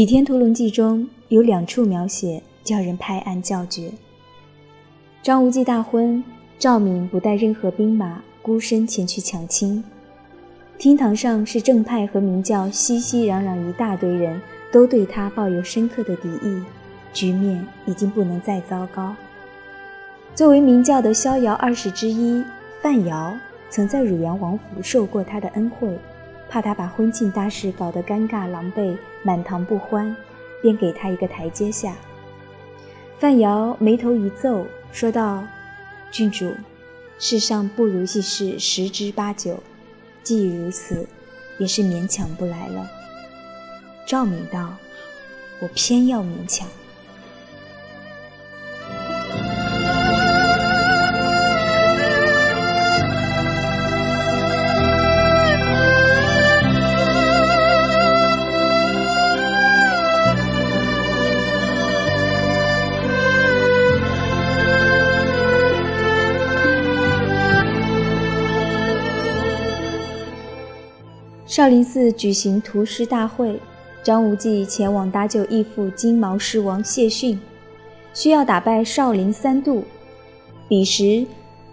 倚天屠龙记》中有两处描写叫人拍案叫绝。张无忌大婚，赵敏不带任何兵马，孤身前去抢亲。厅堂上是正派和明教熙熙攘攘一大堆人，都对他抱有深刻的敌意，局面已经不能再糟糕。作为明教的逍遥二世之一，范瑶曾在汝阳王府受过他的恩惠，怕他把婚庆大事搞得尴尬狼狈，满堂不欢，便给他一个台阶下。范瑶眉头一皱，说道：“郡主，世上不如意事十之八九。”既如此，也是勉强不来了。赵敏道：“我偏要勉强。”少林寺举行屠师大会，张无忌前往搭救义父金毛狮王谢逊，需要打败少林三度。彼时，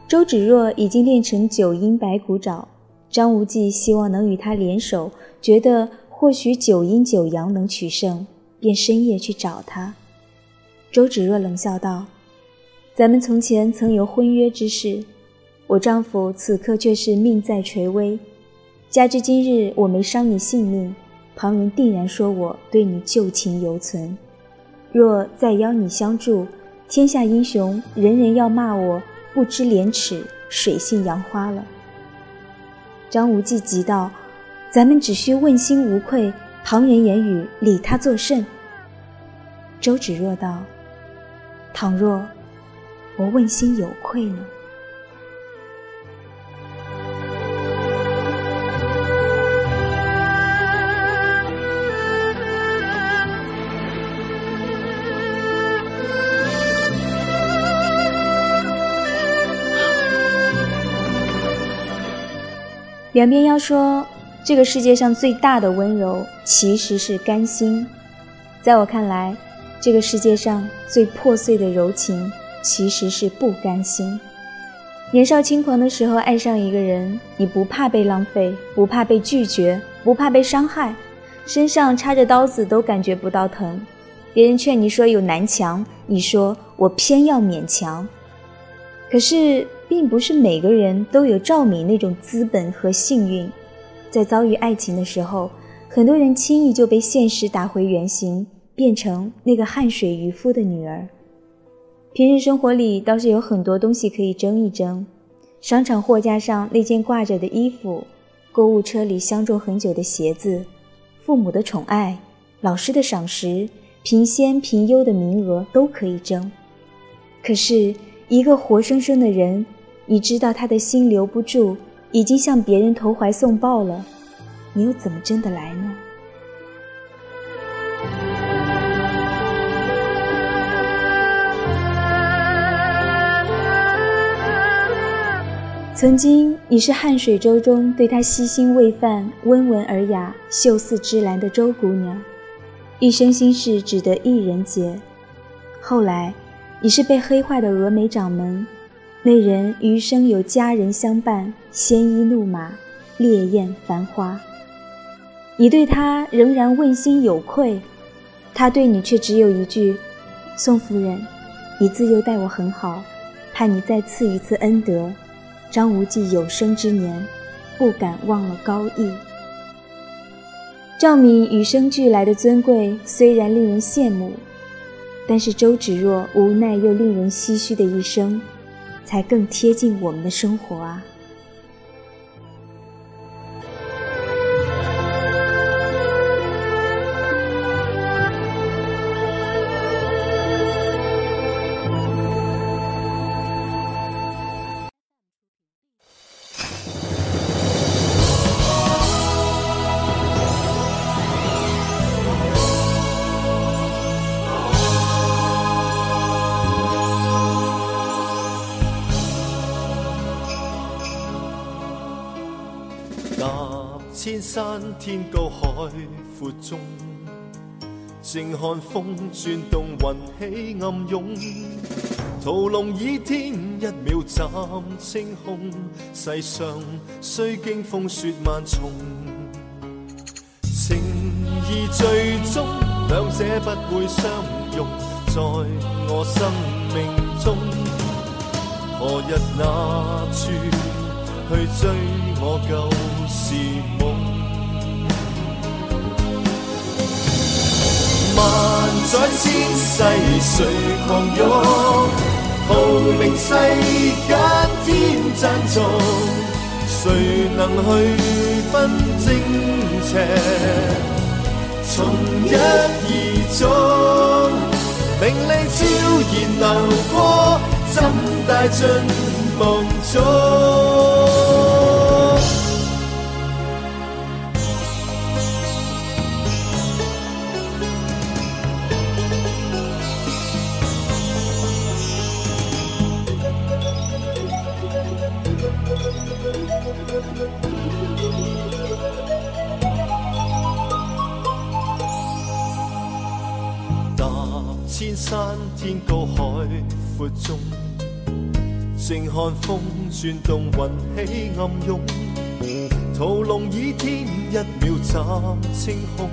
周芷若已经练成九阴白骨爪，张无忌希望能与他联手，觉得或许九阴九阳能取胜，便深夜去找他。周芷若冷笑道：“咱们从前曾有婚约之事，我丈夫此刻却是命在垂危。”加之今日我没伤你性命，旁人定然说我对你旧情犹存。若再邀你相助，天下英雄人人要骂我不知廉耻、水性杨花了。张无忌急道：“咱们只需问心无愧，旁人言语理他作甚？”周芷若道：“倘若我问心有愧呢？”两边要说，这个世界上最大的温柔其实是甘心。在我看来，这个世界上最破碎的柔情其实是不甘心。年少轻狂的时候爱上一个人，你不怕被浪费，不怕被拒绝，不怕被伤害，身上插着刀子都感觉不到疼。别人劝你说有南墙，你说我偏要勉强。可是。并不是每个人都有赵敏那种资本和幸运，在遭遇爱情的时候，很多人轻易就被现实打回原形，变成那个汗水渔夫的女儿。平时生活里倒是有很多东西可以争一争：商场货架上那件挂着的衣服，购物车里相中很久的鞋子，父母的宠爱，老师的赏识，评先评优的名额都可以争。可是，一个活生生的人。你知道他的心留不住，已经向别人投怀送抱了，你又怎么争得来呢？曾经你是汉水舟中对他悉心喂饭、温文尔雅、秀似芝兰的周姑娘，一生心事只得一人解。后来，你是被黑化的峨眉掌门。那人余生有佳人相伴，鲜衣怒马，烈焰繁花。你对他仍然问心有愧，他对你却只有一句：“宋夫人，你自幼待我很好，盼你再赐一次恩德。”张无忌有生之年，不敢忘了高义。赵敏与生俱来的尊贵虽然令人羡慕，但是周芷若无奈又令人唏嘘的一生。才更贴近我们的生活啊！千山天高海阔中，静看风转动，云起暗涌。屠龙倚天，一秒斩青空。世上虽经风雪万重，情义最终两者不会相容。在我生命中，何日哪处去追我旧是梦？万载千世谁狂勇？号令世间天赞颂，谁能去分正邪？从一而终，名利悄然流过，怎带进梦中？千山天高海阔中，静看风转动，云起暗涌。屠龙倚天，一秒斩青空。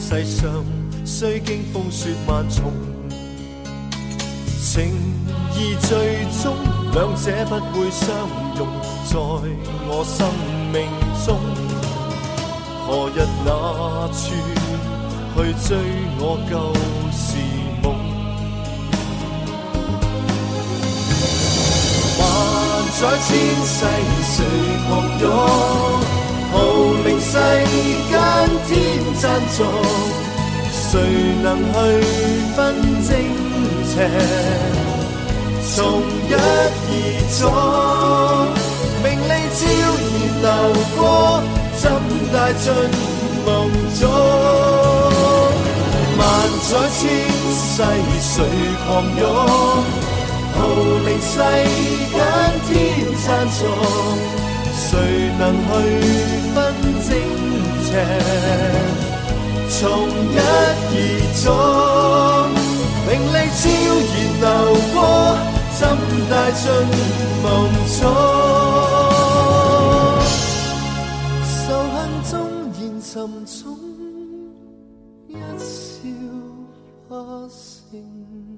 世上虽经风雪万重，情义最终两者不会相容。在我生命中，何日哪处去追我旧时？在千世谁狂涌？号令世间天赞颂，谁能去分正邪？从一而终，名利悄然流过，怎带进梦中？万载千世谁狂涌？号令世间天赞颂，谁能去分正邪？从一而终，名利悄然流过，怎带进梦中？仇恨纵然沉重，一笑化成。